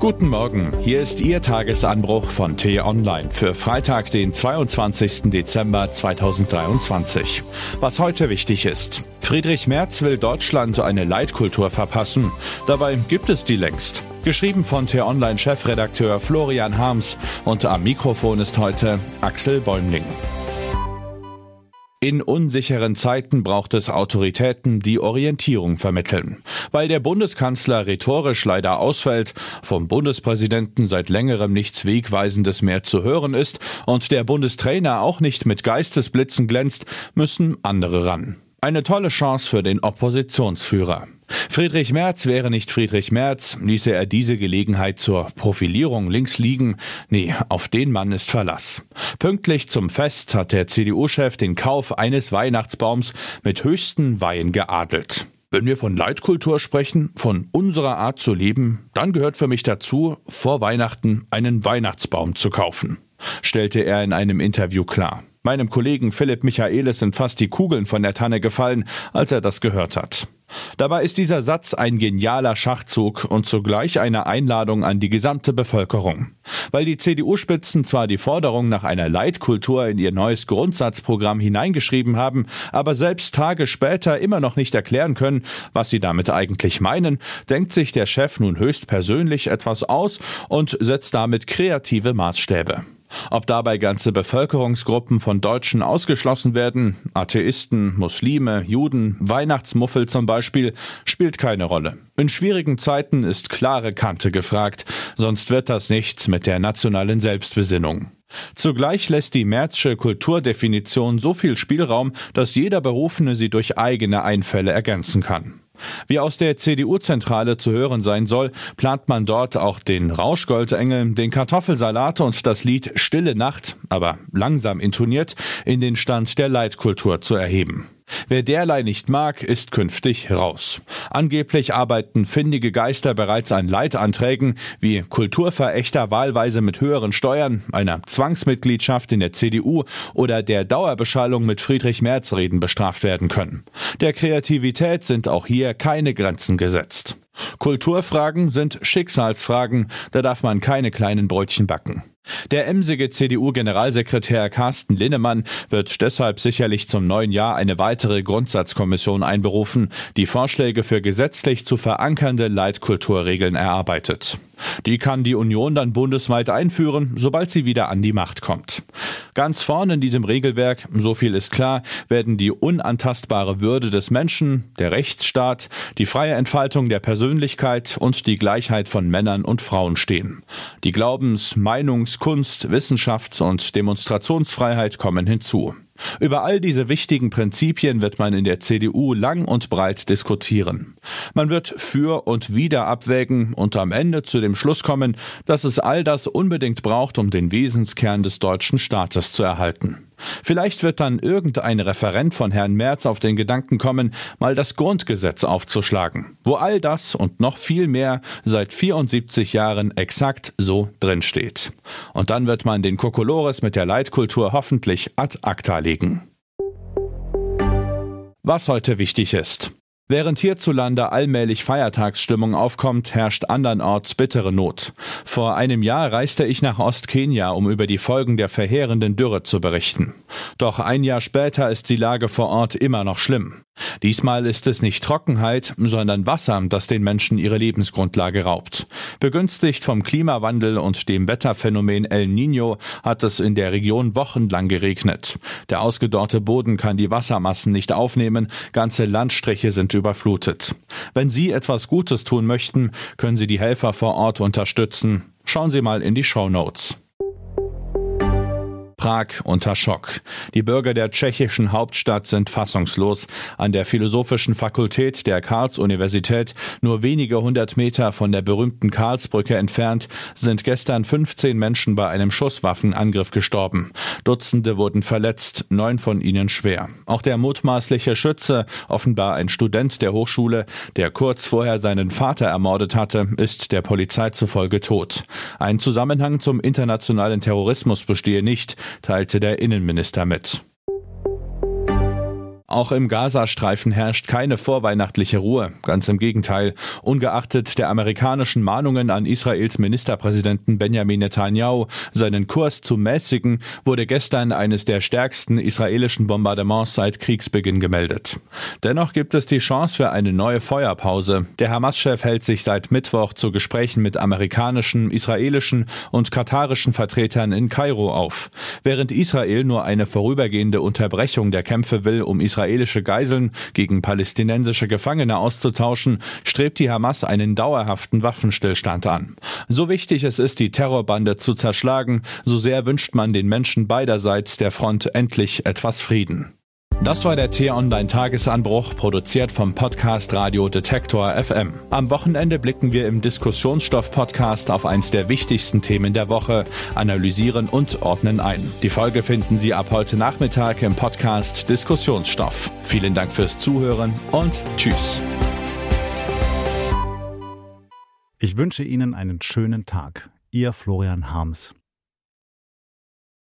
Guten Morgen, hier ist Ihr Tagesanbruch von T-Online für Freitag, den 22. Dezember 2023. Was heute wichtig ist. Friedrich Merz will Deutschland eine Leitkultur verpassen. Dabei gibt es die längst. Geschrieben von T-Online-Chefredakteur Florian Harms und am Mikrofon ist heute Axel Bäumling. In unsicheren Zeiten braucht es Autoritäten, die Orientierung vermitteln. Weil der Bundeskanzler rhetorisch leider ausfällt, vom Bundespräsidenten seit längerem nichts Wegweisendes mehr zu hören ist und der Bundestrainer auch nicht mit Geistesblitzen glänzt, müssen andere ran. Eine tolle Chance für den Oppositionsführer. Friedrich Merz wäre nicht Friedrich Merz, ließe er diese Gelegenheit zur Profilierung links liegen. Nee, auf den Mann ist Verlass. Pünktlich zum Fest hat der CDU-Chef den Kauf eines Weihnachtsbaums mit höchsten Weihen geadelt. Wenn wir von Leitkultur sprechen, von unserer Art zu leben, dann gehört für mich dazu, vor Weihnachten einen Weihnachtsbaum zu kaufen, stellte er in einem Interview klar. Meinem Kollegen Philipp Michaelis sind fast die Kugeln von der Tanne gefallen, als er das gehört hat. Dabei ist dieser Satz ein genialer Schachzug und zugleich eine Einladung an die gesamte Bevölkerung. Weil die CDU-Spitzen zwar die Forderung nach einer Leitkultur in ihr neues Grundsatzprogramm hineingeschrieben haben, aber selbst Tage später immer noch nicht erklären können, was sie damit eigentlich meinen, denkt sich der Chef nun höchstpersönlich etwas aus und setzt damit kreative Maßstäbe. Ob dabei ganze Bevölkerungsgruppen von Deutschen ausgeschlossen werden, Atheisten, Muslime, Juden, Weihnachtsmuffel zum Beispiel, spielt keine Rolle. In schwierigen Zeiten ist klare Kante gefragt, sonst wird das nichts mit der nationalen Selbstbesinnung. Zugleich lässt die Märzsche Kulturdefinition so viel Spielraum, dass jeder Berufene sie durch eigene Einfälle ergänzen kann. Wie aus der CDU-Zentrale zu hören sein soll, plant man dort auch den Rauschgoldengel, den Kartoffelsalat und das Lied Stille Nacht, aber langsam intoniert, in den Stand der Leitkultur zu erheben. Wer derlei nicht mag, ist künftig raus. Angeblich arbeiten findige Geister bereits an Leitanträgen, wie Kulturverächter wahlweise mit höheren Steuern, einer Zwangsmitgliedschaft in der CDU oder der Dauerbeschallung mit Friedrich Merz Reden bestraft werden können. Der Kreativität sind auch hier keine Grenzen gesetzt. Kulturfragen sind Schicksalsfragen, da darf man keine kleinen Brötchen backen. Der emsige CDU-Generalsekretär Carsten Linnemann wird deshalb sicherlich zum neuen Jahr eine weitere Grundsatzkommission einberufen, die Vorschläge für gesetzlich zu verankernde Leitkulturregeln erarbeitet. Die kann die Union dann bundesweit einführen, sobald sie wieder an die Macht kommt. Ganz vorne in diesem Regelwerk, so viel ist klar, werden die unantastbare Würde des Menschen, der Rechtsstaat, die freie Entfaltung der Persönlichkeit und die Gleichheit von Männern und Frauen stehen. Die Glaubens-, Meinungs-, Kunst-, Wissenschafts- und Demonstrationsfreiheit kommen hinzu. Über all diese wichtigen Prinzipien wird man in der CDU lang und breit diskutieren. Man wird für und wider abwägen und am Ende zu dem Schluss kommen, dass es all das unbedingt braucht, um den Wesenskern des deutschen Staates zu erhalten. Vielleicht wird dann irgendein Referent von Herrn Merz auf den Gedanken kommen, mal das Grundgesetz aufzuschlagen, wo all das und noch viel mehr seit 74 Jahren exakt so drinsteht. Und dann wird man den Kokolores mit der Leitkultur hoffentlich ad acta legen. Was heute wichtig ist. Während hierzulande allmählich Feiertagsstimmung aufkommt, herrscht andernorts bittere Not. Vor einem Jahr reiste ich nach Ostkenia, um über die Folgen der verheerenden Dürre zu berichten. Doch ein Jahr später ist die Lage vor Ort immer noch schlimm. Diesmal ist es nicht Trockenheit, sondern Wasser, das den Menschen ihre Lebensgrundlage raubt. Begünstigt vom Klimawandel und dem Wetterphänomen El Niño hat es in der Region wochenlang geregnet. Der ausgedorrte Boden kann die Wassermassen nicht aufnehmen, ganze Landstriche sind überflutet. Wenn Sie etwas Gutes tun möchten, können Sie die Helfer vor Ort unterstützen. Schauen Sie mal in die Show Notes. Prag unter Schock. Die Bürger der tschechischen Hauptstadt sind fassungslos. An der Philosophischen Fakultät der Karls-Universität, nur wenige hundert Meter von der berühmten Karlsbrücke entfernt, sind gestern 15 Menschen bei einem Schusswaffenangriff gestorben. Dutzende wurden verletzt, neun von ihnen schwer. Auch der mutmaßliche Schütze, offenbar ein Student der Hochschule, der kurz vorher seinen Vater ermordet hatte, ist der Polizei zufolge tot. Ein Zusammenhang zum internationalen Terrorismus bestehe nicht teilte der Innenminister mit. Auch im Gazastreifen herrscht keine vorweihnachtliche Ruhe. Ganz im Gegenteil. Ungeachtet der amerikanischen Mahnungen an Israels Ministerpräsidenten Benjamin Netanyahu, seinen Kurs zu mäßigen, wurde gestern eines der stärksten israelischen Bombardements seit Kriegsbeginn gemeldet. Dennoch gibt es die Chance für eine neue Feuerpause. Der Hamas-Chef hält sich seit Mittwoch zu Gesprächen mit amerikanischen, israelischen und katarischen Vertretern in Kairo auf. Während Israel nur eine vorübergehende Unterbrechung der Kämpfe will, um israelische Geiseln gegen palästinensische Gefangene auszutauschen, strebt die Hamas einen dauerhaften Waffenstillstand an. So wichtig es ist, die Terrorbande zu zerschlagen, so sehr wünscht man den Menschen beiderseits der Front endlich etwas Frieden. Das war der T-Online Tagesanbruch, produziert vom Podcast Radio Detektor FM. Am Wochenende blicken wir im Diskussionsstoff-Podcast auf eins der wichtigsten Themen der Woche, analysieren und ordnen ein. Die Folge finden Sie ab heute Nachmittag im Podcast Diskussionsstoff. Vielen Dank fürs Zuhören und Tschüss. Ich wünsche Ihnen einen schönen Tag. Ihr Florian Harms.